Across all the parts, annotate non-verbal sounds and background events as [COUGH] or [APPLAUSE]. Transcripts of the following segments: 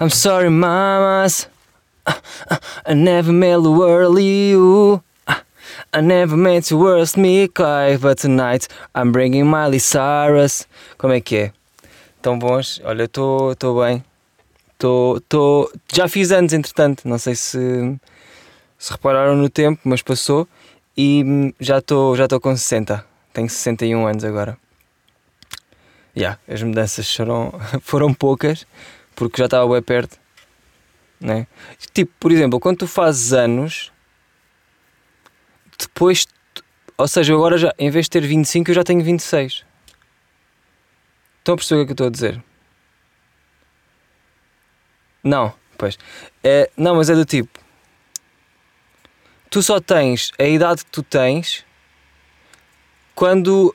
I'm sorry, mamas. I never made the world you. I never meant to worst me, but tonight I'm bringing Miley Cyrus. Como é que é? Tão bons? Olha, estou bem. Tô, tô, já fiz anos, entretanto. Não sei se, se repararam no tempo, mas passou. E já estou já com 60. Tenho 61 anos agora. Yeah, as mudanças foram, [LAUGHS] foram poucas, porque já estava bem perto. Né? Tipo, por exemplo, quando tu fazes anos, depois, ou seja, agora já, em vez de ter 25, eu já tenho 26. Estão a perceber o que eu estou a dizer? Não, pois. É, não, mas é do tipo. Tu só tens a idade que tu tens quando,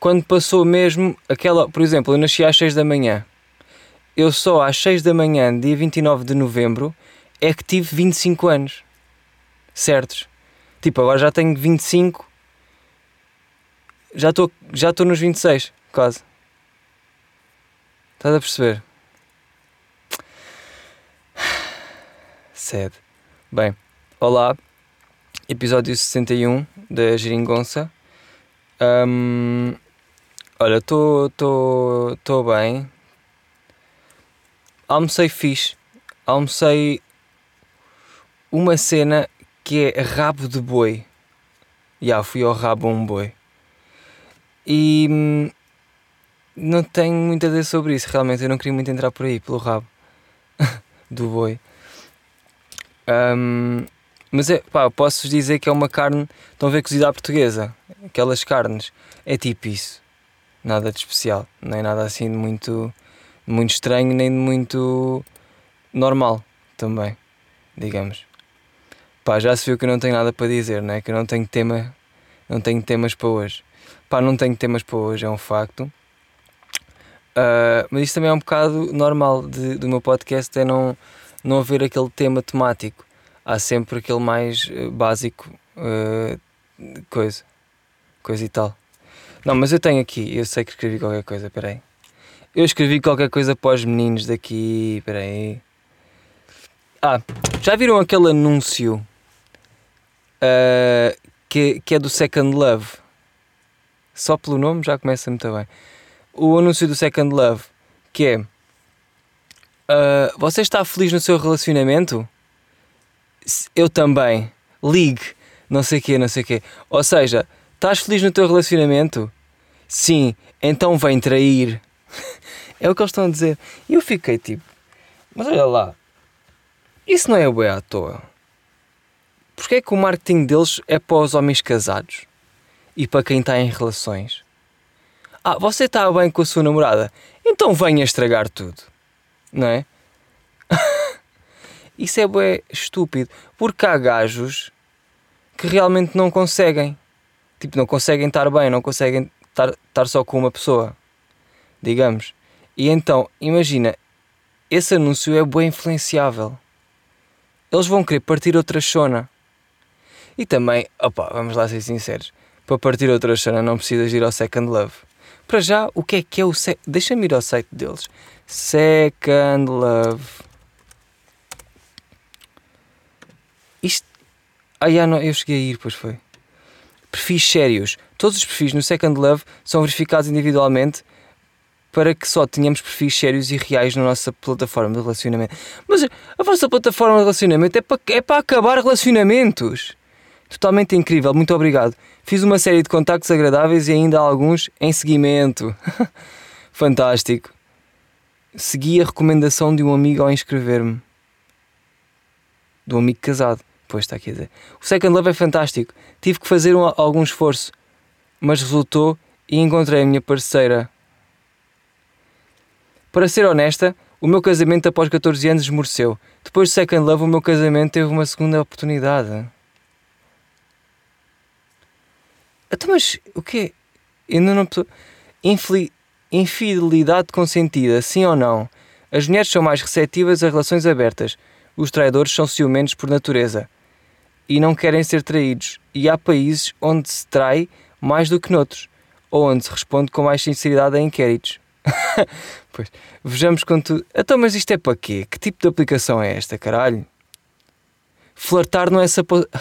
quando passou mesmo aquela. Por exemplo, eu nasci às 6 da manhã. Eu só às 6 da manhã, dia 29 de novembro, é que tive 25 anos. Certos? Tipo, agora já tenho 25. Já estou já nos 26, quase. Estás a perceber? [SIGHS] Sad. Bem, olá, episódio 61 da Geringonça. Um, olha, estou bem. Almocei fixe. Almocei uma cena que é rabo de boi. Já fui ao rabo um boi. E hum, não tenho muito a dizer sobre isso, realmente. Eu não queria muito entrar por aí, pelo rabo [LAUGHS] do boi. Um, mas é, pá, posso dizer que é uma carne, estão a ver, cozida à portuguesa. Aquelas carnes, é tipo isso. Nada de especial, é nada assim de muito, muito estranho, nem de muito normal também, digamos. Pá, já se viu que eu não tenho nada para dizer, não é? Que eu não tenho tema, não tenho temas para hoje. Pá, não tenho temas para hoje, é um facto. Uh, mas isto também é um bocado normal de, do meu podcast, é não não haver aquele tema temático. Há sempre aquele mais uh, básico, uh, coisa, coisa e tal. Não, mas eu tenho aqui, eu sei que escrevi qualquer coisa, peraí. Eu escrevi qualquer coisa para os meninos daqui, peraí. Ah, já viram aquele anúncio uh, que, que é do Second Love? Só pelo nome já começa muito bem. O anúncio do Second Love, que é Uh, você está feliz no seu relacionamento? Eu também. Ligue. Não sei o quê, não sei o quê. Ou seja, estás feliz no teu relacionamento? Sim, então vem trair. É o que eles estão a dizer. E eu fiquei tipo, mas olha lá, isso não é bem à toa. Porquê é que o marketing deles é para os homens casados e para quem está em relações? Ah, você está bem com a sua namorada? Então venha estragar tudo não é? [LAUGHS] Isso é bué estúpido, porque há gajos que realmente não conseguem, tipo, não conseguem estar bem, não conseguem estar, estar só com uma pessoa, digamos. E então, imagina, esse anúncio é bem influenciável. Eles vão querer partir outra chona. E também, opa, vamos lá ser sinceros, para partir outra chona não precisas ir ao Second Love. Para já, o que é que é o Second... Deixa-me ir ao site deles. Second Love. Isto. Ah, já, não, eu cheguei a ir, pois foi. Perfis sérios. Todos os perfis no Second Love são verificados individualmente para que só tenhamos perfis sérios e reais na nossa plataforma de relacionamento. Mas a vossa plataforma de relacionamento é para, é para acabar relacionamentos. Totalmente incrível, muito obrigado. Fiz uma série de contactos agradáveis e ainda alguns em seguimento. [LAUGHS] Fantástico segui a recomendação de um amigo ao inscrever-me. Do amigo casado. Pois está aqui a dizer. O Second Love é fantástico. Tive que fazer um, algum esforço, mas resultou e encontrei a minha parceira. Para ser honesta, o meu casamento após 14 anos esmoreceu. Depois do Second Love, o meu casamento teve uma segunda oportunidade. Então, mas o quê? Ainda não. Infeliz Infidelidade consentida, sim ou não? As mulheres são mais receptivas a relações abertas. Os traidores são ciumentos por natureza e não querem ser traídos. E há países onde se trai mais do que noutros, ou onde se responde com mais sinceridade a inquéritos. [LAUGHS] pois, vejamos quanto. Então, mas isto é para quê? Que tipo de aplicação é esta, caralho? Flertar não é sapo... [LAUGHS]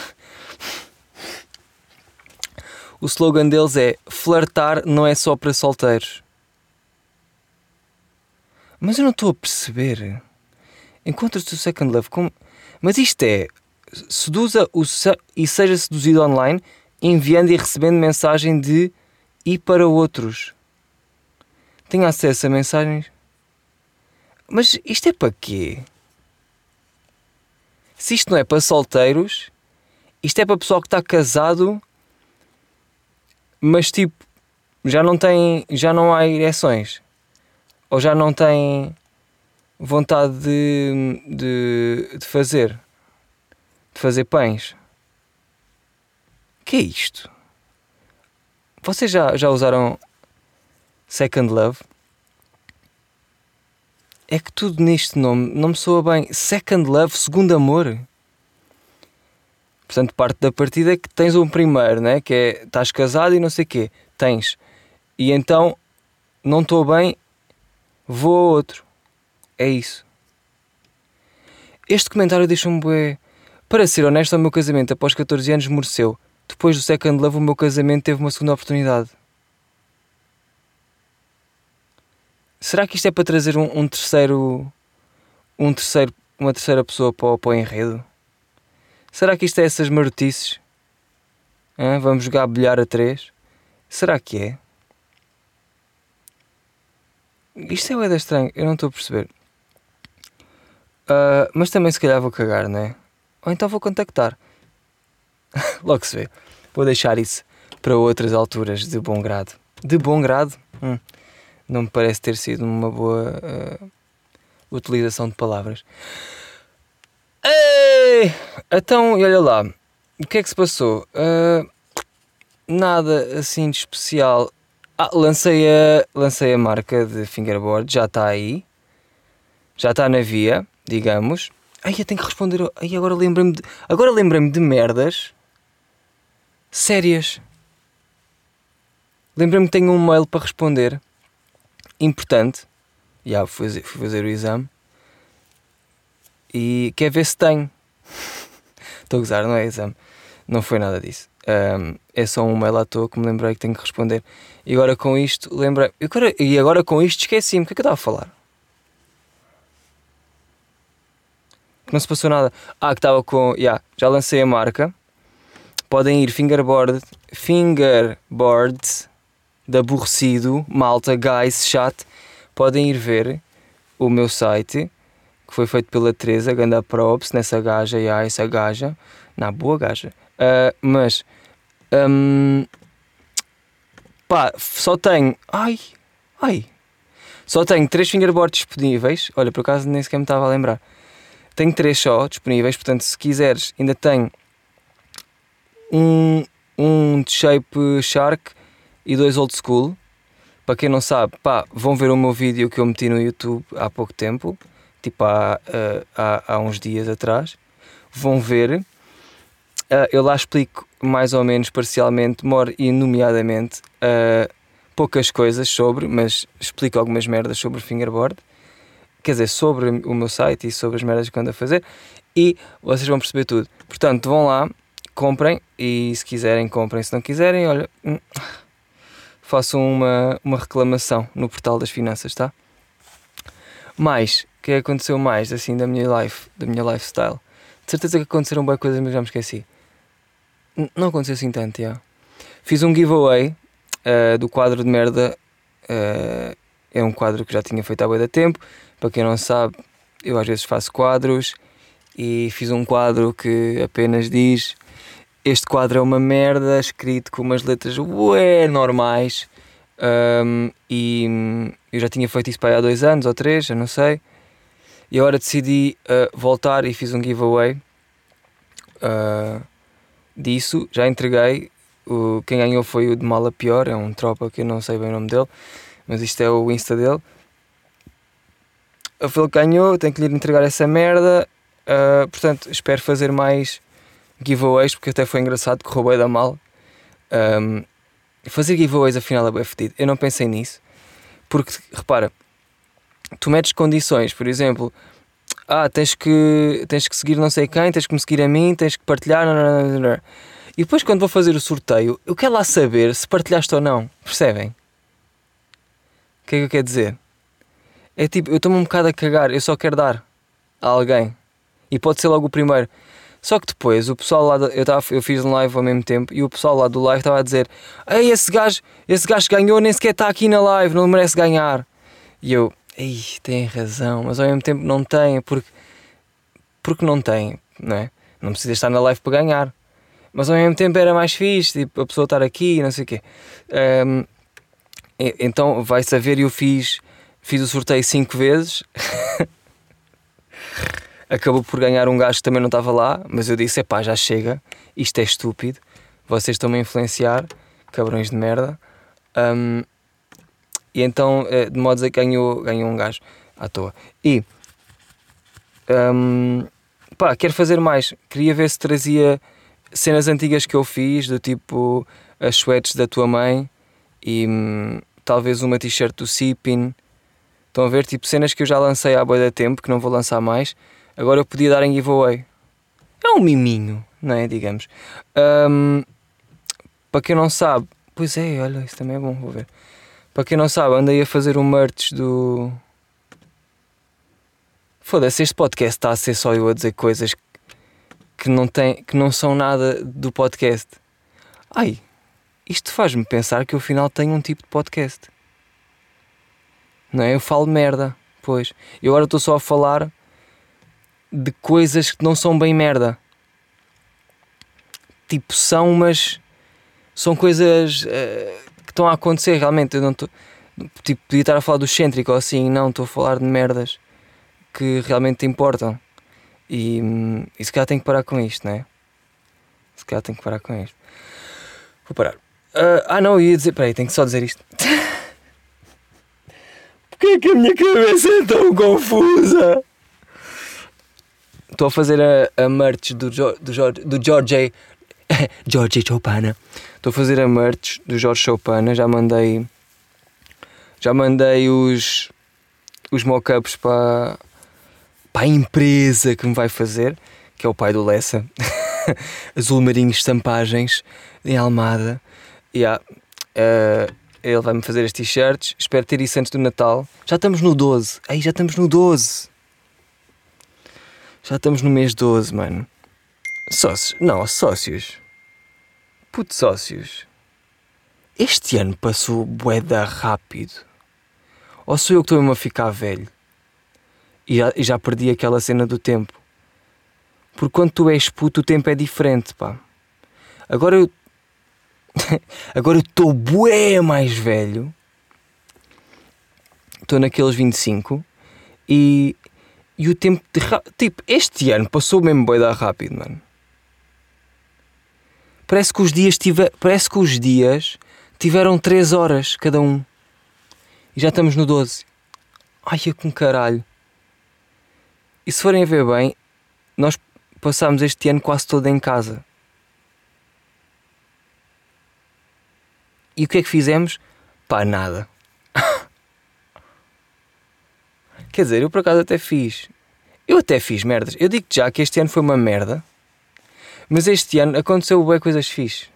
O slogan deles é flertar não é só para solteiros. Mas eu não estou a perceber. Encontras-te o second love como. Mas isto é. Seduza o se... e seja seduzido online, enviando e recebendo mensagem de e para outros. Tenha acesso a mensagens. Mas isto é para quê? Se isto não é para solteiros, isto é para pessoal que está casado, mas tipo, já não tem, já não há ereções. Ou já não tem vontade de, de, de fazer. De fazer pães. O que é isto? Vocês já, já usaram Second Love? É que tudo neste nome não me soa bem. Second Love, segundo amor. Portanto, parte da partida é que tens um primeiro, né? que é estás casado e não sei o quê. Tens. E então não estou bem, vou a outro. É isso. Este comentário deixa-me bué. Para ser honesto, o meu casamento após 14 anos mereceu. Depois do Second Love, o meu casamento teve uma segunda oportunidade. Será que isto é para trazer um, um terceiro. Um terceiro. Uma terceira pessoa para, para o enredo? Será que isto é essas marotices? Hã? Vamos jogar bilhar a três? Será que é? Isto é o estranho, eu não estou a perceber. Uh, mas também se calhar vou cagar, não é? Ou então vou contactar. [LAUGHS] Logo se vê. Vou deixar isso para outras alturas de bom grado. De bom grado? Hum, não me parece ter sido uma boa uh, utilização de palavras. Ei! Então, olha lá. O que é que se passou? Uh, nada assim de especial. Ah, lancei a, lancei a marca de fingerboard, já está aí. Já está na via, digamos. Ai, eu tenho que responder. Ai, agora lembrei-me de, agora lembrei-me de merdas sérias. Lembrei-me que tenho um mail para responder. Importante. Já fui fazer, fui fazer o exame. E quer ver se tenho. [LAUGHS] Estou a gozar, não é exame. Não foi nada disso. Um, é só um mail à toa que me lembrei que tenho que responder. E agora com isto, lembrei. E agora, e agora com isto esqueci-me. O que é que eu estava a falar? Que não se passou nada. Ah, que estava com. Yeah, já lancei a marca. Podem ir fingerboard. Fingerboards de aborrecido, malta, guys, chat. Podem ir ver o meu site que foi feito pela Teresa, ganda props nessa gaja, e há essa gaja, na boa gaja. Uh, mas, um, pá, só tenho, ai, ai, só tenho três fingerboards disponíveis. Olha, por acaso nem sequer me estava a lembrar. Tenho três só disponíveis, portanto, se quiseres, ainda tenho um, um shape shark e dois old school. Para quem não sabe, pá, vão ver o meu vídeo que eu meti no YouTube há pouco tempo tipo há, uh, há, há uns dias atrás, vão ver. Uh, eu lá explico mais ou menos parcialmente, more e nomeadamente, uh, poucas coisas sobre, mas explico algumas merdas sobre o fingerboard. Quer dizer, sobre o meu site e sobre as merdas que ando a fazer. E vocês vão perceber tudo. Portanto, vão lá, comprem e se quiserem, comprem. Se não quiserem, olha, hum, façam uma, uma reclamação no portal das finanças, tá? Mais, o que aconteceu mais assim da minha life, da minha lifestyle? De certeza que aconteceram boas coisas, mas já me esqueci. Não aconteceu assim tanto, já. Fiz um giveaway uh, do quadro de merda. Uh, é um quadro que já tinha feito há muito tempo. Para quem não sabe, eu às vezes faço quadros e fiz um quadro que apenas diz este quadro é uma merda, escrito com umas letras ué, normais. Um, e eu já tinha feito isso para há dois anos ou três, eu não sei. E agora decidi uh, voltar e fiz um giveaway uh, disso. Já entreguei. O, quem ganhou foi o de Mala Pior, é um tropa que eu não sei bem o nome dele, mas isto é o Insta dele. Ele ganhou, tenho que lhe entregar essa merda. Uh, portanto, espero fazer mais giveaways, porque até foi engraçado que roubei da mal. Um, fazer giveaways afinal é bem fedido. Eu não pensei nisso Porque, repara, tu metes condições, por exemplo, ah, tens que, tens que seguir não sei quem, tens que me seguir a mim, tens que partilhar. E depois, quando vou fazer o sorteio, eu quero lá saber se partilhaste ou não. Percebem? O que é que eu quero dizer? É tipo, eu estou-me um bocado a cagar, eu só quero dar a alguém. E pode ser logo o primeiro. Só que depois o pessoal lá, eu, tava, eu fiz um live ao mesmo tempo e o pessoal lá do live estava a dizer: Ei, esse gajo, esse gajo ganhou, nem sequer está aqui na live, não merece ganhar. E eu, ei, tem razão, mas ao mesmo tempo não tem, porque, porque não tem, não é? Não precisa estar na live para ganhar. Mas ao mesmo tempo era mais fixe, tipo, a pessoa estar aqui não sei o quê. Um, então vai saber, eu fiz, fiz o sorteio cinco vezes. [LAUGHS] acabou por ganhar um gajo que também não estava lá, mas eu disse: pá, já chega, isto é estúpido, vocês estão-me a influenciar, cabrões de merda. Um, e então, eh, de modo a que ganhou, ganhou um gajo à toa. E um, pá, quero fazer mais. Queria ver se trazia cenas antigas que eu fiz, do tipo as sweats da tua mãe e hum, talvez uma t-shirt do Sipin. Estão a ver? Tipo cenas que eu já lancei há boa de tempo, que não vou lançar mais Agora eu podia dar em giveaway. É um miminho, não é? Digamos. Um, para quem não sabe, pois é, olha, isso também é bom, vou ver. Para quem não sabe, andei a fazer um merch do. Foda-se, este podcast está a ser só eu a dizer coisas que não, tem, que não são nada do podcast. Ai, isto faz-me pensar que eu afinal tenho um tipo de podcast. Não é? Eu falo merda, pois. E agora estou só a falar de coisas que não são bem merda. Tipo, são, mas são coisas uh, que estão a acontecer realmente. Eu não estou. Tipo, podia estar a falar do excêntrico ou assim, não, estou a falar de merdas que realmente importam. E, e se calhar tenho que parar com isto, não é? Se calhar tenho que parar com isto. Vou parar. Uh, ah, não, ia dizer. Peraí, tenho que só dizer isto. [LAUGHS] Porquê é que a minha cabeça é tão confusa? Estou a fazer a, a merch do, do, do George George [LAUGHS] Chopana. Estou a fazer a merch do Jorge Chopana. Já mandei. Já mandei os. Os mockups para. Para a empresa que me vai fazer, que é o pai do Lessa. [LAUGHS] Azul Marinho Estampagens em Almada. Yeah. Uh, ele vai-me fazer as t-shirts. Espero ter isso antes do Natal. Já estamos no 12. Aí já estamos no 12. Já estamos no mês 12, mano. Sócios. Não, sócios. Puto, sócios. Este ano passou boeda rápido. Ou sou eu que estou-me a ficar velho? E já, já perdi aquela cena do tempo. Porque quando tu és puto, o tempo é diferente, pá. Agora eu. [LAUGHS] Agora eu estou bué mais velho. Estou naqueles 25 e e o tempo de. Tipo, este ano passou mesmo bem dar rápido, mano. Parece que os dias tive... Parece que os dias tiveram 3 horas cada um. E já estamos no 12. Ai, é com caralho. E se forem a ver bem, nós passámos este ano quase todo em casa. E o que é que fizemos? Pá, nada. Quer dizer, eu por acaso até fiz. Eu até fiz merdas. Eu digo já que este ano foi uma merda. Mas este ano aconteceu bem coisas fixe.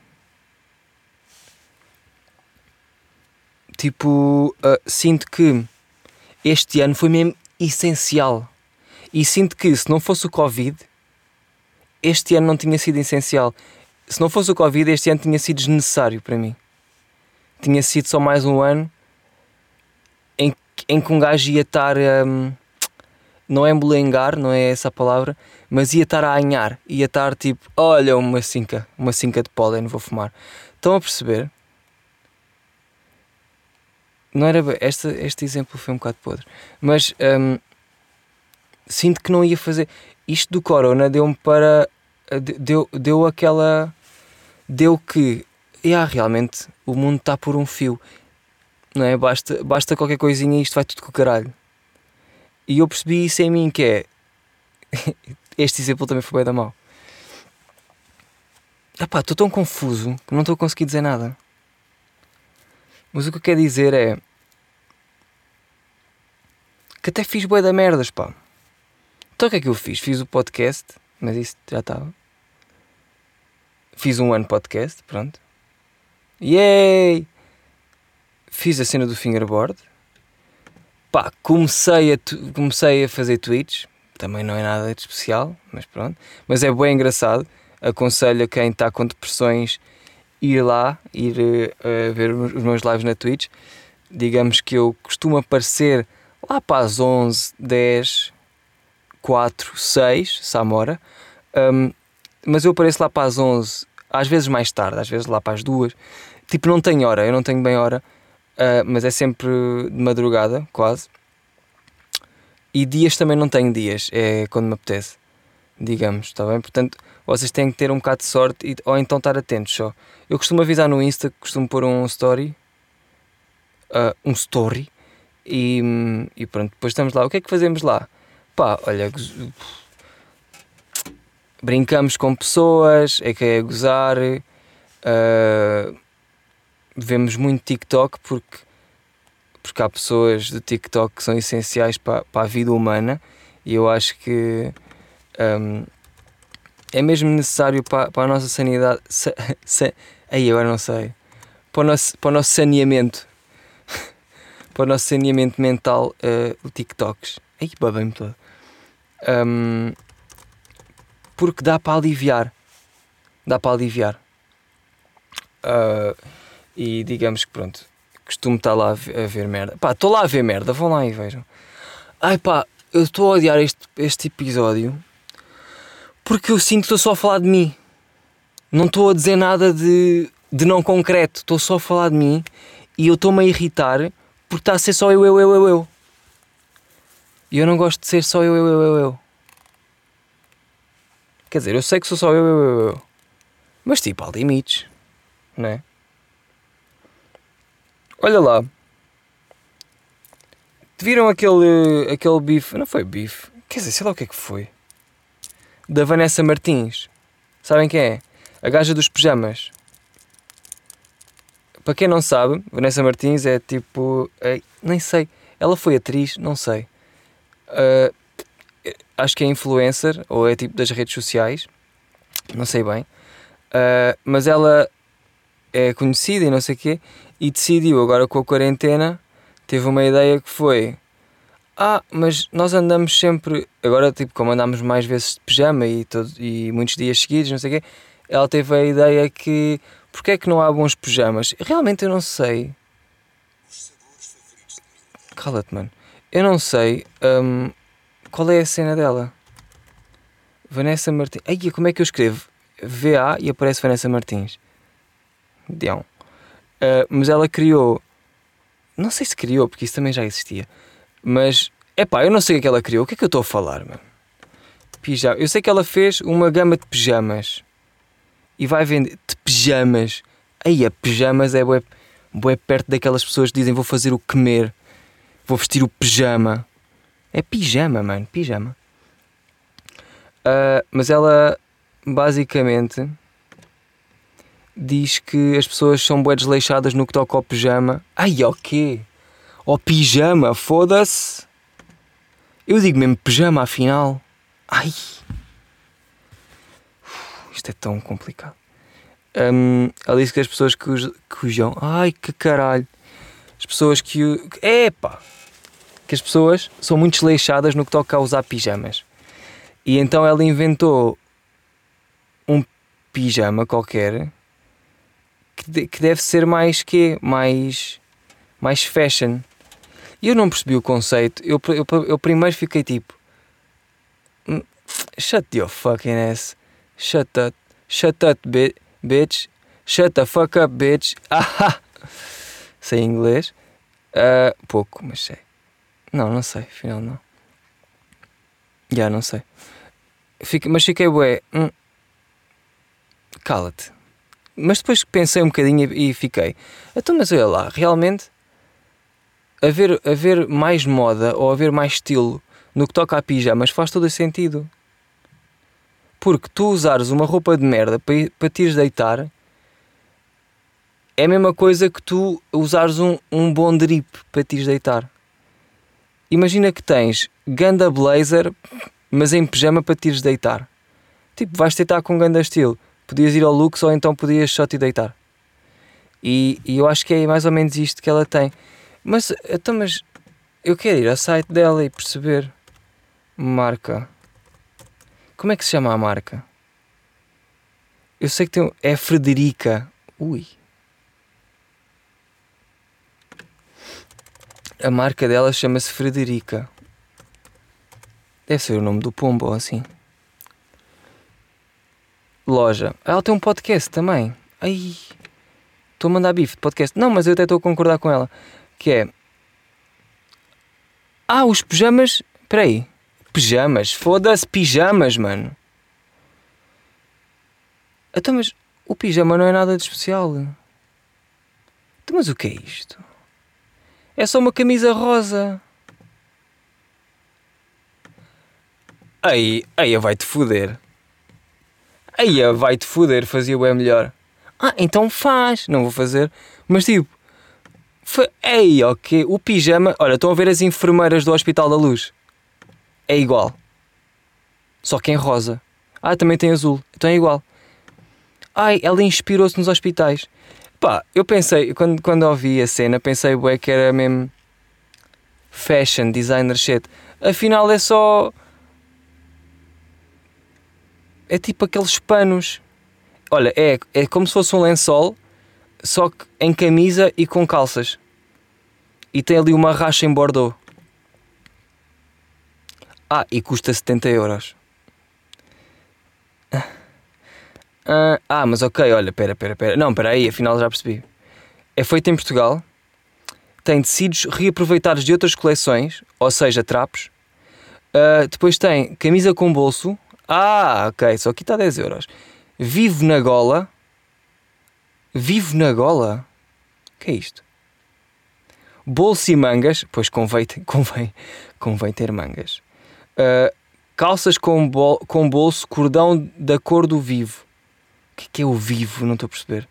Tipo, uh, sinto que este ano foi mesmo essencial. E sinto que se não fosse o Covid, este ano não tinha sido essencial. Se não fosse o Covid, este ano tinha sido desnecessário para mim. Tinha sido só mais um ano em que um gajo ia estar. Um, não é embolengar, não é essa a palavra, mas ia estar a anhar, ia estar tipo, olha uma cinca, uma cinca de pólen, vou fumar. Estão a perceber? Não era este, este exemplo foi um bocado podre, mas um, sinto que não ia fazer. Isto do corona deu-me para. Deu, deu aquela. Deu que. Yeah, realmente o mundo está por um fio não é? Basta, basta qualquer coisinha e isto vai tudo com o caralho. E eu percebi isso em mim, que é. [LAUGHS] este exemplo também foi bem da mal. Epá, estou tão confuso que não estou a conseguir dizer nada. Mas o que eu quero dizer é. que até fiz bué da merdas, pá. Então o que é que eu fiz? Fiz o podcast, mas isso já estava. Fiz um ano podcast, pronto. Yay! Fiz a cena do fingerboard. Pá, comecei a, comecei a fazer tweets. Também não é nada de especial, mas pronto. Mas é bem engraçado. Aconselho a quem está com depressões ir lá, ir uh, ver os meus lives na Twitch. Digamos que eu costumo aparecer lá para as 11, 10, 4, 6, Samora. Um, mas eu apareço lá para as 11, às vezes mais tarde, às vezes lá para as 2. Tipo, não tenho hora, eu não tenho bem hora, uh, mas é sempre de madrugada, quase. E dias também não tenho dias, é quando me apetece, digamos, está bem? Portanto, vocês têm que ter um bocado de sorte e, ou então estar atentos só. Eu costumo avisar no Insta, costumo pôr um story, uh, um story, e, e pronto, depois estamos lá. O que é que fazemos lá? Pá, olha, brincamos com pessoas, é que é gozar, uh, vemos muito TikTok porque, porque há pessoas do TikTok que são essenciais para, para a vida humana e eu acho que um, é mesmo necessário para, para a nossa sanidade. Sa, [LAUGHS] sa, aí agora não sei. Para o nosso, para o nosso saneamento. [LAUGHS] para o nosso saneamento mental, uh, TikToks. Aí babei-me todo. Um, porque dá para aliviar. Dá para aliviar. Uh, e digamos que pronto, costumo estar lá a ver, merda. Pá, estou lá a ver merda, vão lá e vejam. Ai pá, eu estou a odiar este, este episódio porque eu sinto que estou só a falar de mim. Não estou a dizer nada de, de não concreto, estou só a falar de mim e eu estou-me a irritar porque está a ser só eu, eu, eu, eu, eu. E eu não gosto de ser só eu, eu, eu, eu, eu. Quer dizer, eu sei que sou só eu, eu, eu, eu. Mas tipo, há limites, não é? Olha lá. Viram aquele, aquele bife? Não foi bife. Quer dizer, sei lá o que é que foi da Vanessa Martins. Sabem quem é? A gaja dos pijamas. Para quem não sabe, Vanessa Martins é tipo. É, nem sei. Ela foi atriz, não sei. Uh, acho que é influencer ou é tipo das redes sociais. Não sei bem. Uh, mas ela é conhecida e não sei o quê. E decidiu agora com a quarentena. Teve uma ideia que foi ah, mas nós andamos sempre. Agora, tipo, como andamos mais vezes de pijama e, todo, e muitos dias seguidos, não sei o quê, ela teve a ideia que. Porquê é que não há bons pijamas? Realmente eu não sei. Cala-te, mano. Eu não sei um, qual é a cena dela. Vanessa Martins. Ai, como é que eu escrevo? VA e aparece Vanessa Martins. Dião. Uh, mas ela criou. Não sei se criou, porque isso também já existia mas, é pá, eu não sei o que ela criou. O que é que eu estou a falar, mano? Pijama. Eu sei que ela fez uma gama de pijamas. E vai vender de pijamas. Aí, a pijamas é bué, bué perto daquelas pessoas que dizem vou fazer o comer. Vou vestir o pijama. É pijama, mano. Pijama. Uh, mas ela, basicamente, diz que as pessoas são bué desleixadas no que toca ao pijama. Ai, o quê? Ou pijama, foda-se. Eu digo mesmo pijama, afinal. Ai. Isto é tão complicado. Um, ela disse que as pessoas que, que usam. Ai, que caralho. As pessoas que. Epá! Que as pessoas são muito desleixadas no que toca a usar pijamas. E então ela inventou um pijama qualquer que, que deve ser mais que mais mais fashion e eu não percebi o conceito. Eu, eu, eu primeiro fiquei tipo. Hum, shut your fucking ass. Shut up. Shut up, bitch. Shut the fuck up, bitch. Ah, [LAUGHS] sei inglês. Uh, pouco, mas sei. Não, não sei, afinal não. Já, yeah, não sei. Mas fiquei bué. Hum, Cala-te. Mas depois pensei um bocadinho e, fiquei. Então, mas olha lá, realmente haver, haver mais moda ou haver mais estilo no que toca a pijamas faz todo sentido. Porque tu usares uma roupa de merda para, para te ires deitar é a mesma coisa que tu usares um, um bom drip para te ires deitar. imagina que tens ganda blazer, mas em pijama para te ires deitar. Tipo, vais deitar com ganda estilo. Podias ir ao Lux ou então podias só te deitar. E, e eu acho que é mais ou menos isto que ela tem. Mas, então, mas eu quero ir ao site dela e perceber. Marca. Como é que se chama a marca? Eu sei que tem. É Frederica. Ui. A marca dela chama-se Frederica. Deve ser o nome do pombo assim. Loja. Ela tem um podcast também. Ai. Estou a mandar bife de podcast. Não, mas eu até estou a concordar com ela. Que é. Ah, os pijamas. Espera aí. Pijamas. Foda-se, pijamas, mano. Então, mas o pijama não é nada de especial. Então, mas o que é isto? É só uma camisa rosa. Aí, aí vai-te foder. Aí vai-te foder, fazia bem melhor. Ah, então faz. Não vou fazer. Mas tipo, foi, ei, ok. O pijama. Olha, estão a ver as enfermeiras do Hospital da Luz. É igual. Só que em rosa. Ah, também tem azul. Então é igual. Ai, ela inspirou-se nos hospitais. Pá, eu pensei, quando, quando ouvi a cena, pensei bué, que era mesmo fashion, designer shit. Afinal é só. É tipo aqueles panos. Olha, é, é como se fosse um lençol, só que em camisa e com calças. E tem ali uma racha em Bordeaux. Ah, e custa 70 euros. Uh, ah, mas ok, olha, pera, pera, pera. Não, pera aí, afinal já percebi. É feito em Portugal, tem tecidos reaproveitados de outras coleções, ou seja, trapos. Uh, depois tem camisa com bolso. Ah, ok, só aqui está 10 euros. Vivo na gola. Vivo na gola? O que é isto? Bolso e mangas. Pois convém, [LAUGHS] convém, convém ter mangas. Uh, calças com, bol, com bolso, cordão da cor do vivo. O que é, que é o vivo? Não estou a perceber.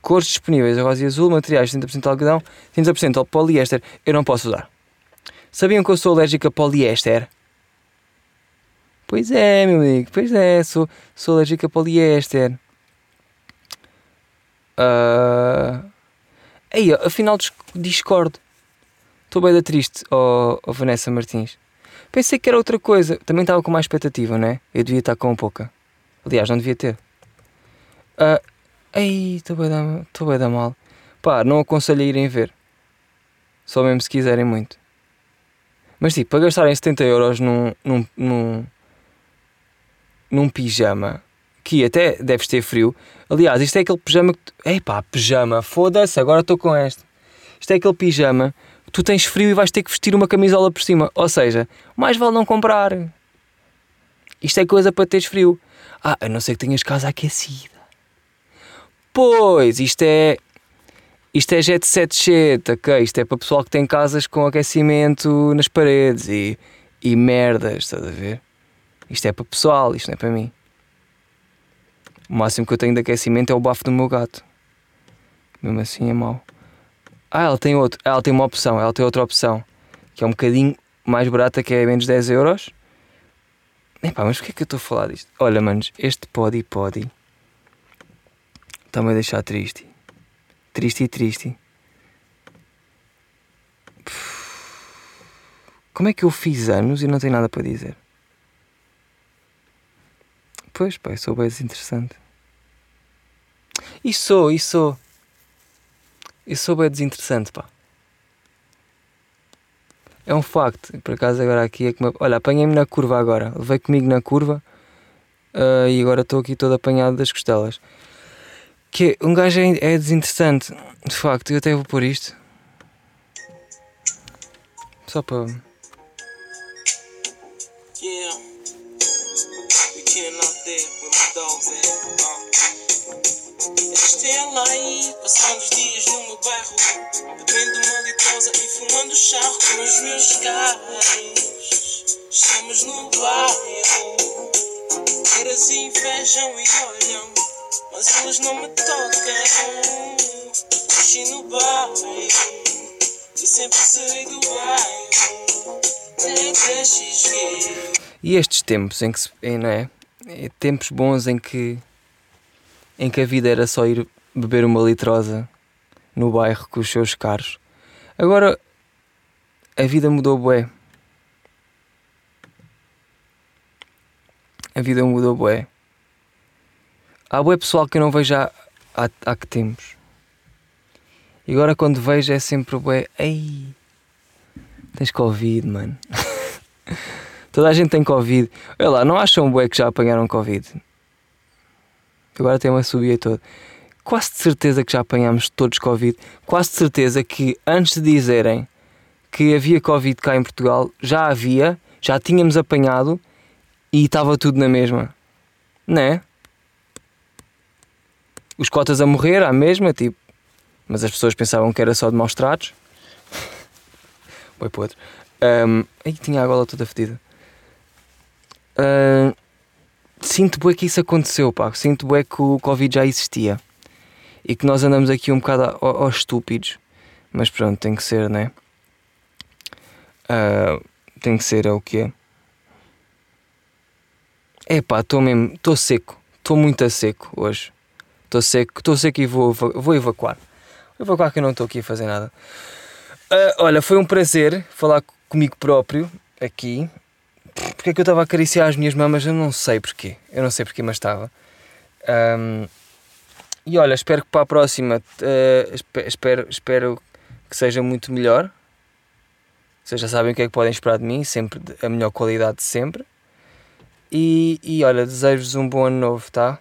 Cores disponíveis: rosa e azul, materiais 30% algodão, 30% poliéster. Eu não posso usar. Sabiam que eu sou alérgico a poliéster? Pois é, meu amigo, pois é, sou, sou alérgico a poliéster. Uh... Ei, afinal discordo. Estou bem da triste, oh, oh, Vanessa Martins. Pensei que era outra coisa. Também estava com mais expectativa, não é? Eu devia estar com pouca. Aliás, não devia ter. Uh, ei, estou bem, da, bem da mal. Pá, não aconselho a irem ver. Só mesmo se quiserem muito. Mas tipo, para gastarem 70 euros num, num, num, num pijama que até deves ter frio. Aliás, isto é aquele pijama que. Tu... Pá, pijama, foda-se, agora estou com este. Isto é aquele pijama tu tens frio e vais ter que vestir uma camisola por cima. Ou seja, mais vale não comprar. Isto é coisa para teres frio. Ah, a não ser que tenhas casa aquecida. Pois, isto é. Isto é jet set shit, ok? Isto é para pessoal que tem casas com aquecimento nas paredes e, e merdas, estás a ver? Isto é para pessoal, isto não é para mim. O máximo que eu tenho de aquecimento é o bafo do meu gato. Mesmo assim é mau. Ah, ela tem outro. Ela tem uma opção, ela tem outra opção. Que é um bocadinho mais barata, que é menos 10 euros. Epá, mas porquê é que eu estou a falar disto? Olha, manos, este pode pode Está-me a deixar triste. Triste e triste. Como é que eu fiz anos e não tenho nada para dizer? Pois, pá, sou bem desinteressante. E sou, e sou. Eu sou bem desinteressante, pá. É um facto. Por acaso agora aqui é que me... Olha, apanhei-me na curva agora. Levei comigo na curva uh, e agora estou aqui todo apanhado das costelas. Que um gajo é, é desinteressante, de facto. Eu até vou pôr isto. Só para. Yeah. Estela aí, passando os dias no meu bairro. Bebendo uma litosa e fumando charro com os meus carros. Estamos no bairro. Eras invejam e olham mas elas não me tocam. Cresci no bairro e sempre saí do bairro. E estes tempos em que se, em, não é? é? Tempos bons em que em que a vida era só ir beber uma litrosa no bairro com os seus caros. Agora a vida mudou bué. A vida mudou bué. Há bué pessoal que eu não vejo há, há, há que tempos. E agora quando vejo é sempre bué. Ei, tens Covid, mano. [LAUGHS] Toda a gente tem Covid. Olha lá, não acham bué que já apanharam Covid? Agora tem uma subida toda. Quase de certeza que já apanhámos todos Covid. Quase de certeza que antes de dizerem que havia Covid cá em Portugal, já havia, já tínhamos apanhado e estava tudo na mesma. Não é? Os cotas a morrer, à mesma, tipo. Mas as pessoas pensavam que era só de maus tratos. Para outro. Um, aí tinha a gola toda fedida. Uh, sinto bem que isso aconteceu, pá. Sinto bem que o Covid já existia. E que nós andamos aqui um bocado aos estúpidos. Mas pronto, tem que ser, né? Uh, tem que ser, é o que é. É pá, estou mesmo. Estou seco. Estou muito a seco hoje. Estou seco, estou seco e vou, vou evacuar. Vou evacuar que eu não estou aqui a fazer nada. Uh, olha, foi um prazer falar comigo próprio aqui porque é que eu estava a acariciar as minhas mamas? Eu não sei porquê. Eu não sei porquê, mas estava. Um, e olha, espero que para a próxima uh, espero, espero que seja muito melhor. Vocês já sabem o que é que podem esperar de mim, sempre a melhor qualidade de sempre. E, e olha, desejo-vos um bom ano novo, tá?